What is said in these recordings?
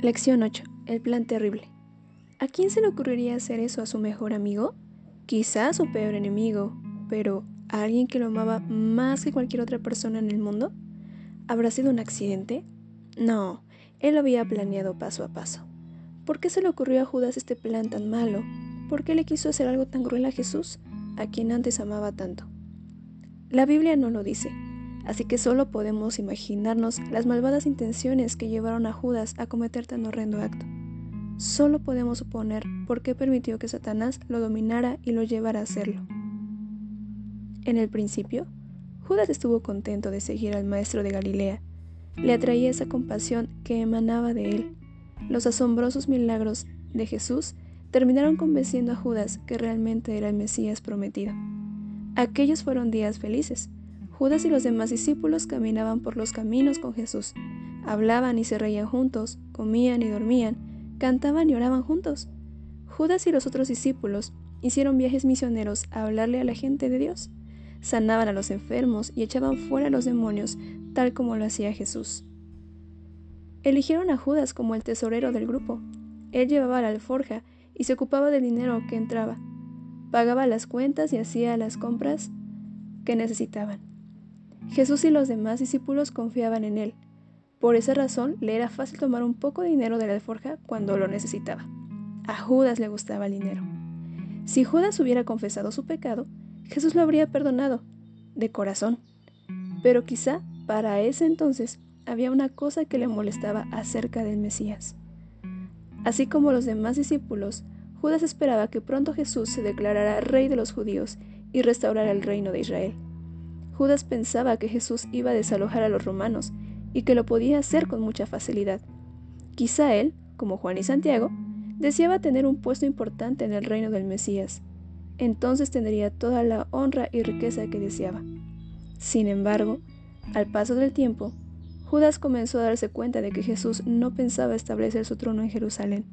Lección 8. El plan terrible. ¿A quién se le ocurriría hacer eso a su mejor amigo? Quizás su peor enemigo, pero ¿a alguien que lo amaba más que cualquier otra persona en el mundo? ¿Habrá sido un accidente? No, él lo había planeado paso a paso. ¿Por qué se le ocurrió a Judas este plan tan malo? ¿Por qué le quiso hacer algo tan cruel a Jesús, a quien antes amaba tanto? La Biblia no lo dice, así que solo podemos imaginarnos las malvadas intenciones que llevaron a Judas a cometer tan horrendo acto. Solo podemos suponer por qué permitió que Satanás lo dominara y lo llevara a hacerlo. En el principio, Judas estuvo contento de seguir al maestro de Galilea. Le atraía esa compasión que emanaba de él. Los asombrosos milagros de Jesús terminaron convenciendo a Judas que realmente era el Mesías prometido. Aquellos fueron días felices, Judas y los demás discípulos caminaban por los caminos con Jesús. Hablaban y se reían juntos, comían y dormían, cantaban y oraban juntos. Judas y los otros discípulos hicieron viajes misioneros a hablarle a la gente de Dios. Sanaban a los enfermos y echaban fuera a los demonios, tal como lo hacía Jesús. Eligieron a Judas como el tesorero del grupo. Él llevaba la alforja y se ocupaba del dinero que entraba. Pagaba las cuentas y hacía las compras que necesitaban. Jesús y los demás discípulos confiaban en él. Por esa razón le era fácil tomar un poco de dinero de la alforja cuando lo necesitaba. A Judas le gustaba el dinero. Si Judas hubiera confesado su pecado, Jesús lo habría perdonado, de corazón. Pero quizá para ese entonces había una cosa que le molestaba acerca del Mesías. Así como los demás discípulos, Judas esperaba que pronto Jesús se declarara rey de los judíos y restaurara el reino de Israel. Judas pensaba que Jesús iba a desalojar a los romanos y que lo podía hacer con mucha facilidad. Quizá él, como Juan y Santiago, deseaba tener un puesto importante en el reino del Mesías. Entonces tendría toda la honra y riqueza que deseaba. Sin embargo, al paso del tiempo, Judas comenzó a darse cuenta de que Jesús no pensaba establecer su trono en Jerusalén.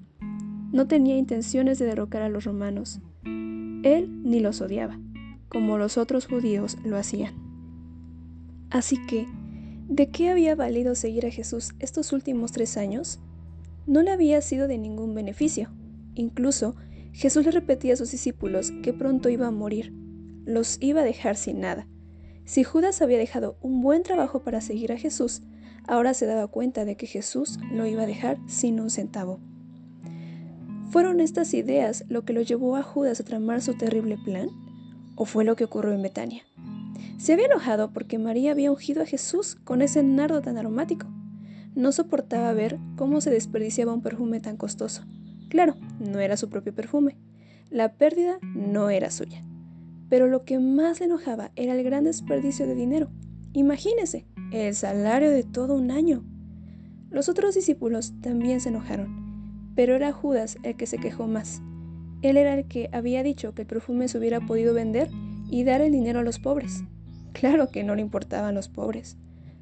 No tenía intenciones de derrocar a los romanos. Él ni los odiaba, como los otros judíos lo hacían. Así que, ¿de qué había valido seguir a Jesús estos últimos tres años? No le había sido de ningún beneficio. Incluso, Jesús le repetía a sus discípulos que pronto iba a morir. Los iba a dejar sin nada. Si Judas había dejado un buen trabajo para seguir a Jesús, ahora se daba cuenta de que Jesús lo iba a dejar sin un centavo. ¿Fueron estas ideas lo que lo llevó a Judas a tramar su terrible plan? ¿O fue lo que ocurrió en Betania? Se había enojado porque María había ungido a Jesús con ese nardo tan aromático. No soportaba ver cómo se desperdiciaba un perfume tan costoso. Claro, no era su propio perfume. La pérdida no era suya. Pero lo que más le enojaba era el gran desperdicio de dinero. Imagínese, el salario de todo un año. Los otros discípulos también se enojaron, pero era Judas el que se quejó más. Él era el que había dicho que el perfume se hubiera podido vender y dar el dinero a los pobres. Claro que no le importaban los pobres.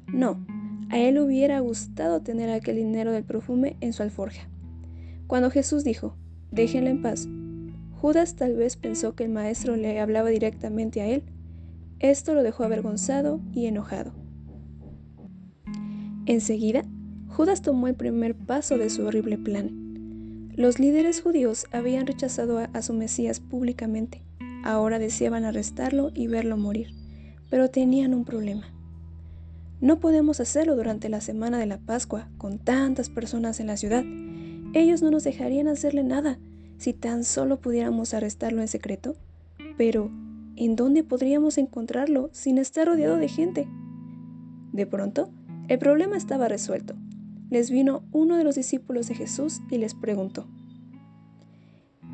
No, a él hubiera gustado tener aquel dinero del perfume en su alforja. Cuando Jesús dijo, déjenla en paz, Judas tal vez pensó que el maestro le hablaba directamente a él. Esto lo dejó avergonzado y enojado. Enseguida, Judas tomó el primer paso de su horrible plan. Los líderes judíos habían rechazado a, su Mesías públicamente. Ahora deseaban arrestarlo y verlo morir pero tenían un problema. No podemos hacerlo durante la semana de la Pascua con tantas personas en la ciudad. Ellos no nos dejarían hacerle nada si tan solo pudiéramos arrestarlo en secreto. Pero, ¿en dónde podríamos encontrarlo sin estar rodeado de gente? De pronto, el problema estaba resuelto. Les vino uno de los discípulos de Jesús y les preguntó,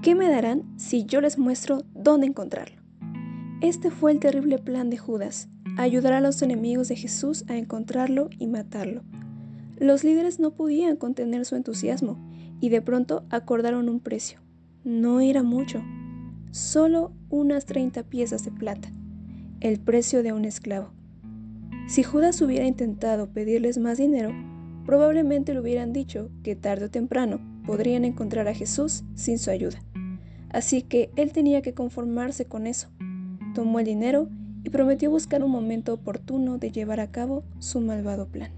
¿qué me darán si yo les muestro dónde encontrarlo? Este fue el terrible plan de Judas, ayudar a los enemigos de Jesús a encontrarlo y matarlo. Los líderes no podían contener su entusiasmo y de pronto acordaron un precio. No era mucho, solo unas 30 piezas de plata, el precio de un esclavo. Si Judas hubiera intentado pedirles más dinero, probablemente le hubieran dicho que tarde o temprano podrían encontrar a Jesús sin su ayuda. Así que él tenía que conformarse con eso tomó el dinero y prometió buscar un momento oportuno de llevar a cabo su malvado plan.